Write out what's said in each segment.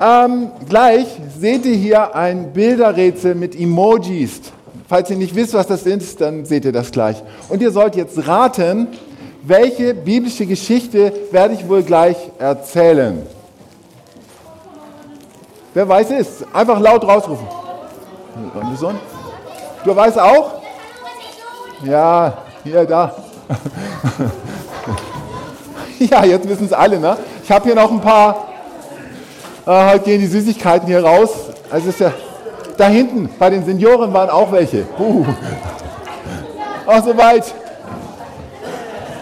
Ähm, gleich seht ihr hier ein Bilderrätsel mit Emojis. Falls ihr nicht wisst, was das ist, dann seht ihr das gleich. Und ihr sollt jetzt raten, welche biblische Geschichte werde ich wohl gleich erzählen. Wer weiß es? Einfach laut rausrufen. Du weißt auch? Ja, hier, da. ja, jetzt wissen es alle, ne? Ich habe hier noch ein paar, äh, halt gehen die Süßigkeiten hier raus. Also ist ja, da hinten bei den Senioren waren auch welche. Uh. Auch soweit.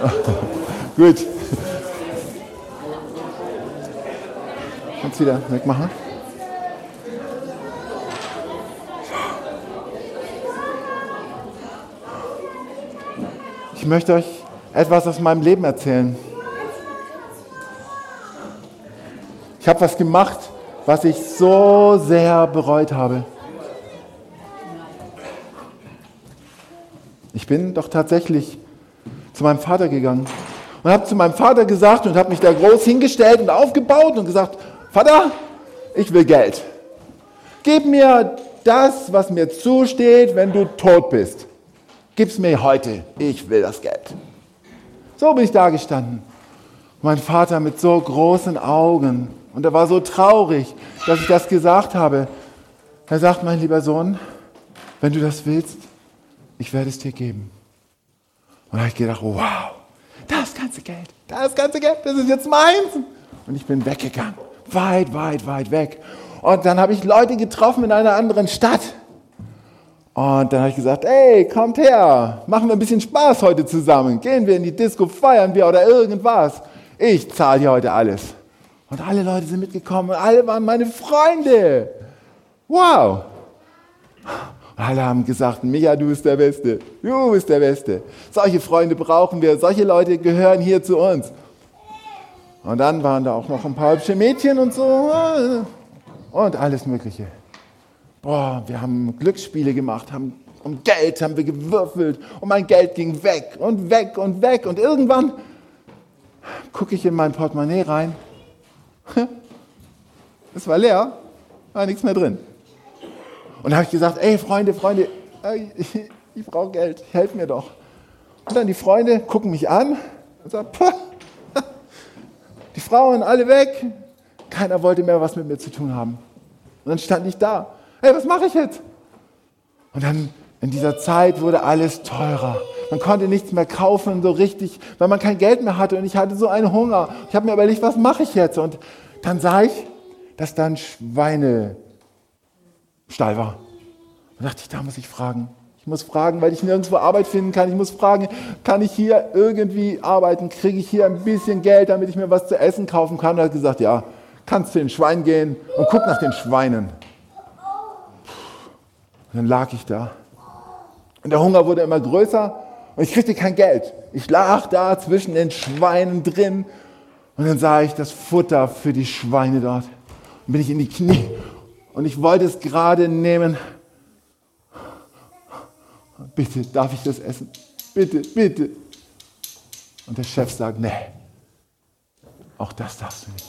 Gut. Kannst wieder wegmachen. Ich möchte euch etwas aus meinem Leben erzählen. Ich habe was gemacht, was ich so sehr bereut habe. Ich bin doch tatsächlich zu meinem Vater gegangen und habe zu meinem Vater gesagt und habe mich da groß hingestellt und aufgebaut und gesagt, Vater, ich will Geld. Gib mir das, was mir zusteht, wenn du tot bist. Gib's mir heute, ich will das Geld. So bin ich da gestanden. Mein Vater mit so großen Augen und er war so traurig, dass ich das gesagt habe. Er sagt, mein lieber Sohn, wenn du das willst, ich werde es dir geben. Und da habe ich gedacht, wow, das ganze Geld, das ganze Geld, das ist jetzt meins. Und ich bin weggegangen, weit, weit, weit weg. Und dann habe ich Leute getroffen in einer anderen Stadt. Und dann habe ich gesagt, ey, kommt her, machen wir ein bisschen Spaß heute zusammen. Gehen wir in die Disco, feiern wir oder irgendwas. Ich zahle hier heute alles. Und alle Leute sind mitgekommen und alle waren meine Freunde. Wow. Und alle haben gesagt, Micha, du bist der Beste. Du bist der Beste. Solche Freunde brauchen wir. Solche Leute gehören hier zu uns. Und dann waren da auch noch ein paar hübsche Mädchen und so. Und alles Mögliche boah, wir haben Glücksspiele gemacht, haben um Geld haben wir gewürfelt und mein Geld ging weg und weg und weg und irgendwann gucke ich in mein Portemonnaie rein. Es war leer, war nichts mehr drin. Und da habe ich gesagt, ey Freunde, Freunde, ich, ich brauche Geld, helf mir doch. Und dann die Freunde gucken mich an und sagen, die Frauen alle weg, keiner wollte mehr was mit mir zu tun haben. Und dann stand ich da hey, was mache ich jetzt? Und dann in dieser Zeit wurde alles teurer. Man konnte nichts mehr kaufen so richtig, weil man kein Geld mehr hatte und ich hatte so einen Hunger. Ich habe mir überlegt, was mache ich jetzt? Und dann sah ich, dass da ein Schweinestall war. Und dachte ich, da muss ich fragen. Ich muss fragen, weil ich nirgendwo Arbeit finden kann. Ich muss fragen, kann ich hier irgendwie arbeiten? Kriege ich hier ein bisschen Geld, damit ich mir was zu essen kaufen kann? Und er hat gesagt, ja, kannst zu den Schweinen gehen und guck nach den Schweinen. Und dann lag ich da. Und der Hunger wurde immer größer und ich kriegte kein Geld. Ich lag da zwischen den Schweinen drin und dann sah ich das Futter für die Schweine dort. Und bin ich in die Knie und ich wollte es gerade nehmen. Bitte, darf ich das essen? Bitte, bitte. Und der Chef sagt, nee, auch das darfst du nicht.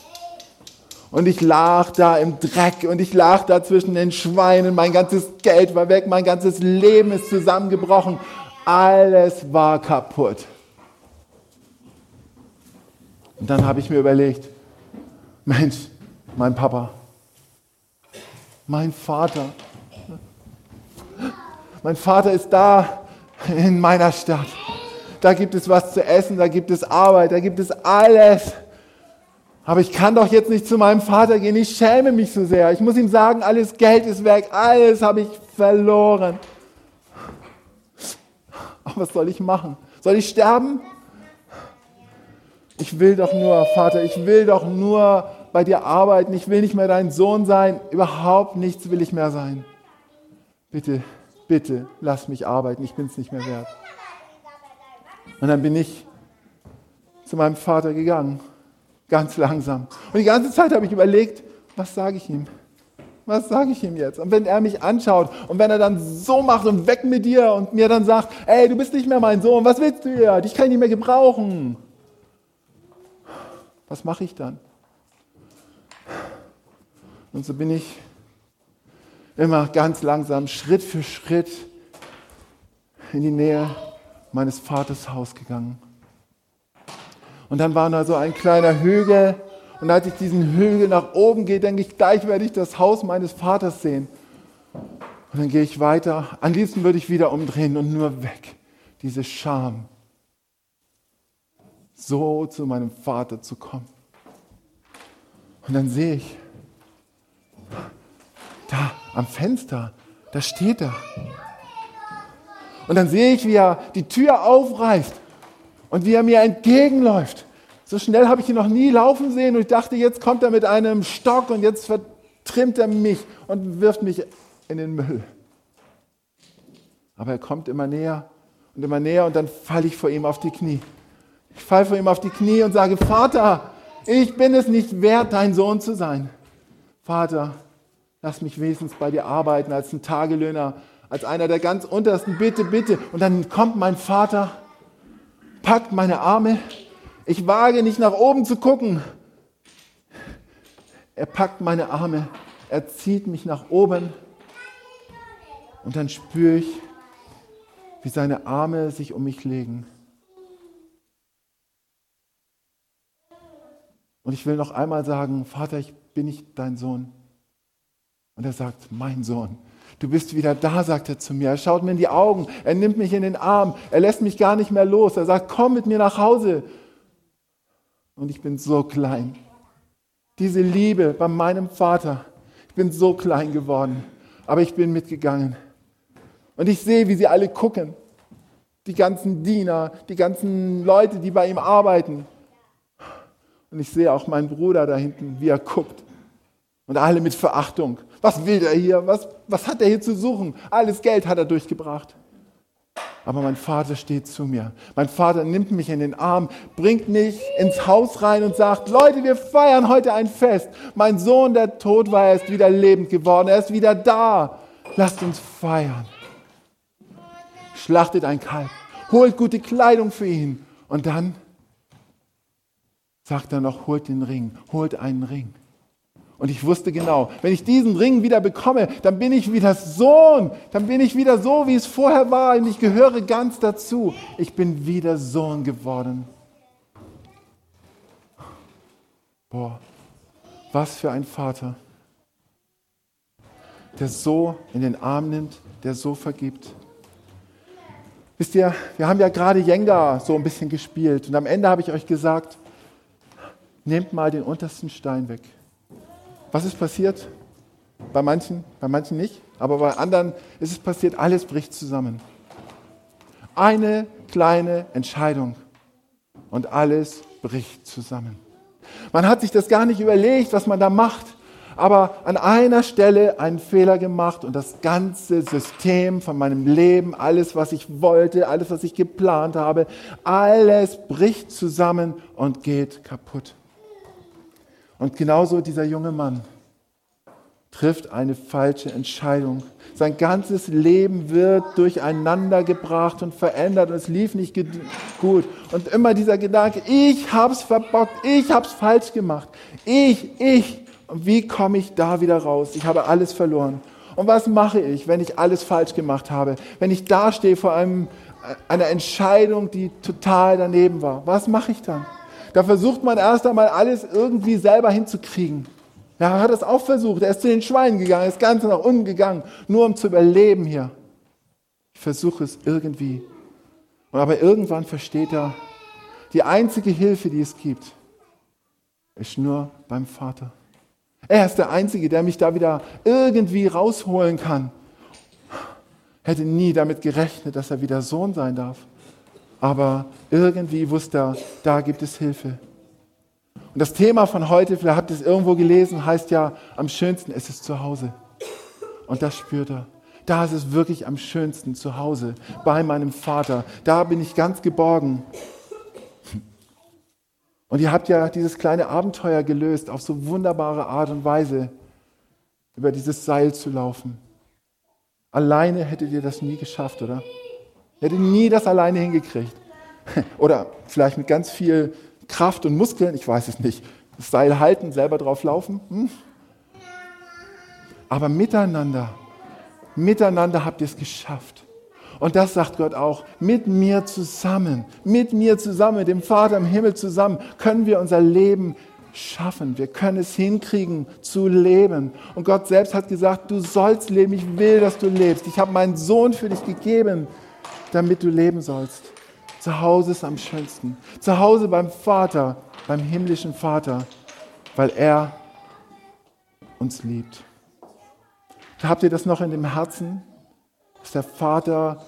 Und ich lag da im Dreck und ich lag da zwischen den Schweinen. Mein ganzes Geld war weg, mein ganzes Leben ist zusammengebrochen. Alles war kaputt. Und dann habe ich mir überlegt, Mensch, mein Papa, mein Vater, mein Vater ist da in meiner Stadt. Da gibt es was zu essen, da gibt es Arbeit, da gibt es alles. Aber ich kann doch jetzt nicht zu meinem Vater gehen, ich schäme mich so sehr. Ich muss ihm sagen, alles Geld ist weg, alles habe ich verloren. Was soll ich machen? Soll ich sterben? Ich will doch nur, Vater, ich will doch nur bei dir arbeiten. Ich will nicht mehr dein Sohn sein. Überhaupt nichts will ich mehr sein. Bitte, bitte, lass mich arbeiten. Ich bin es nicht mehr wert. Und dann bin ich zu meinem Vater gegangen Ganz langsam. Und die ganze Zeit habe ich überlegt, was sage ich ihm? Was sage ich ihm jetzt? Und wenn er mich anschaut und wenn er dann so macht und weg mit dir und mir dann sagt, ey, du bist nicht mehr mein Sohn, was willst du hier? Dich kann ich nicht mehr gebrauchen. Was mache ich dann? Und so bin ich immer ganz langsam, Schritt für Schritt in die Nähe meines Vaters Haus gegangen. Und dann war da so ein kleiner Hügel. Und als ich diesen Hügel nach oben gehe, denke ich, gleich werde ich das Haus meines Vaters sehen. Und dann gehe ich weiter. Am liebsten würde ich wieder umdrehen und nur weg. Diese Scham. So zu meinem Vater zu kommen. Und dann sehe ich, da am Fenster, da steht er. Und dann sehe ich, wie er die Tür aufreißt und wie er mir entgegenläuft. So schnell habe ich ihn noch nie laufen sehen und ich dachte, jetzt kommt er mit einem Stock und jetzt vertrimmt er mich und wirft mich in den Müll. Aber er kommt immer näher und immer näher und dann falle ich vor ihm auf die Knie. Ich falle vor ihm auf die Knie und sage, Vater, ich bin es nicht wert, dein Sohn zu sein. Vater, lass mich wenigstens bei dir arbeiten als ein Tagelöhner, als einer der ganz untersten, bitte, bitte. Und dann kommt mein Vater, packt meine Arme. Ich wage nicht nach oben zu gucken. Er packt meine Arme, er zieht mich nach oben. Und dann spüre ich, wie seine Arme sich um mich legen. Und ich will noch einmal sagen, Vater, ich bin nicht dein Sohn. Und er sagt, mein Sohn, du bist wieder da, sagt er zu mir. Er schaut mir in die Augen, er nimmt mich in den Arm, er lässt mich gar nicht mehr los. Er sagt, komm mit mir nach Hause. Und ich bin so klein. Diese Liebe bei meinem Vater, ich bin so klein geworden, aber ich bin mitgegangen. Und ich sehe, wie sie alle gucken. Die ganzen Diener, die ganzen Leute, die bei ihm arbeiten. Und ich sehe auch meinen Bruder da hinten, wie er guckt. Und alle mit Verachtung. Was will der hier? Was, was hat er hier zu suchen? Alles Geld hat er durchgebracht. Aber mein Vater steht zu mir. Mein Vater nimmt mich in den Arm, bringt mich ins Haus rein und sagt, Leute, wir feiern heute ein Fest. Mein Sohn, der tot war, ist wieder lebend geworden. Er ist wieder da. Lasst uns feiern. Schlachtet ein Kalb, holt gute Kleidung für ihn. Und dann sagt er noch, holt den Ring, holt einen Ring. Und ich wusste genau, wenn ich diesen Ring wieder bekomme, dann bin ich wieder Sohn, dann bin ich wieder so, wie es vorher war und ich gehöre ganz dazu. Ich bin wieder Sohn geworden. Boah, was für ein Vater, der so in den Arm nimmt, der so vergibt. Wisst ihr, wir haben ja gerade Jenga so ein bisschen gespielt und am Ende habe ich euch gesagt, nehmt mal den untersten Stein weg. Was ist passiert? Bei manchen, bei manchen nicht, aber bei anderen ist es passiert, alles bricht zusammen. Eine kleine Entscheidung und alles bricht zusammen. Man hat sich das gar nicht überlegt, was man da macht, aber an einer Stelle einen Fehler gemacht und das ganze System von meinem Leben, alles, was ich wollte, alles, was ich geplant habe, alles bricht zusammen und geht kaputt. Und genauso dieser junge Mann trifft eine falsche Entscheidung. Sein ganzes Leben wird durcheinander gebracht und verändert und es lief nicht gut. Und immer dieser Gedanke, ich hab's verbockt, ich hab's falsch gemacht. Ich, ich. Und wie komme ich da wieder raus? Ich habe alles verloren. Und was mache ich, wenn ich alles falsch gemacht habe? Wenn ich dastehe vor einem, einer Entscheidung, die total daneben war? Was mache ich dann? Da versucht man erst einmal alles irgendwie selber hinzukriegen. Er hat es auch versucht. Er ist zu den Schweinen gegangen, ist ganz nach unten gegangen, nur um zu überleben hier. Ich versuche es irgendwie. Und aber irgendwann versteht er, die einzige Hilfe, die es gibt, ist nur beim Vater. Er ist der Einzige, der mich da wieder irgendwie rausholen kann. Hätte nie damit gerechnet, dass er wieder Sohn sein darf aber irgendwie wusste er, da gibt es Hilfe. Und das Thema von heute, vielleicht habt ihr es irgendwo gelesen, heißt ja, am schönsten ist es zu Hause. Und das spürt er. Da ist es wirklich am schönsten zu Hause, bei meinem Vater. Da bin ich ganz geborgen. Und ihr habt ja dieses kleine Abenteuer gelöst, auf so wunderbare Art und Weise, über dieses Seil zu laufen. Alleine hättet ihr das nie geschafft, oder? Hätte nie das alleine hingekriegt. Oder vielleicht mit ganz viel Kraft und Muskeln, ich weiß es nicht. Das Seil halten, selber drauf laufen. Hm? Aber miteinander, miteinander habt ihr es geschafft. Und das sagt Gott auch, mit mir zusammen, mit mir zusammen, mit dem Vater im Himmel zusammen, können wir unser Leben schaffen. Wir können es hinkriegen zu leben. Und Gott selbst hat gesagt, du sollst leben, ich will, dass du lebst. Ich habe meinen Sohn für dich gegeben, damit du leben sollst. Zu Hause ist am schönsten. Zu Hause beim Vater, beim himmlischen Vater, weil er uns liebt. Habt ihr das noch in dem Herzen, dass der Vater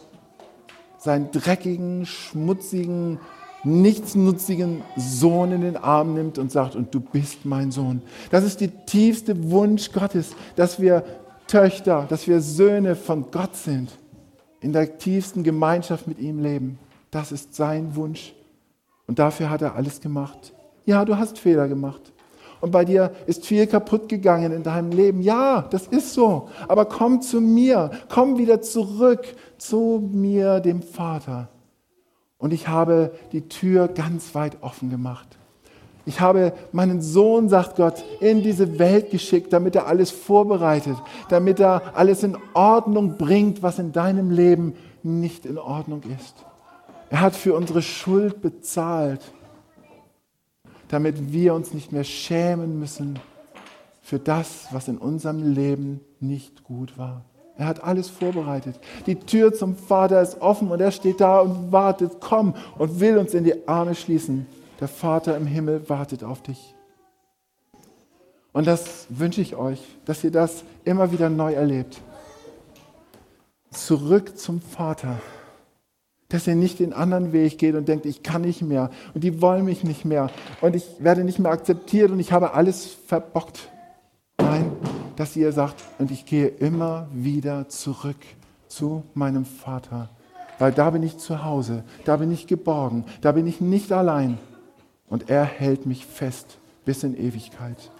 seinen dreckigen, schmutzigen, nichtsnutzigen Sohn in den Arm nimmt und sagt, und du bist mein Sohn. Das ist der tiefste Wunsch Gottes, dass wir Töchter, dass wir Söhne von Gott sind, in der tiefsten Gemeinschaft mit ihm leben. Das ist sein Wunsch. Und dafür hat er alles gemacht. Ja, du hast Fehler gemacht. Und bei dir ist viel kaputt gegangen in deinem Leben. Ja, das ist so. Aber komm zu mir. Komm wieder zurück zu mir, dem Vater. Und ich habe die Tür ganz weit offen gemacht. Ich habe meinen Sohn, sagt Gott, in diese Welt geschickt, damit er alles vorbereitet, damit er alles in Ordnung bringt, was in deinem Leben nicht in Ordnung ist. Er hat für unsere Schuld bezahlt, damit wir uns nicht mehr schämen müssen für das, was in unserem Leben nicht gut war. Er hat alles vorbereitet. Die Tür zum Vater ist offen und er steht da und wartet, komm und will uns in die Arme schließen. Der Vater im Himmel wartet auf dich. Und das wünsche ich euch, dass ihr das immer wieder neu erlebt. Zurück zum Vater. Dass ihr nicht den anderen Weg geht und denkt, ich kann nicht mehr und die wollen mich nicht mehr und ich werde nicht mehr akzeptiert und ich habe alles verbockt. Nein, dass ihr sagt, und ich gehe immer wieder zurück zu meinem Vater, weil da bin ich zu Hause, da bin ich geborgen, da bin ich nicht allein und er hält mich fest bis in Ewigkeit.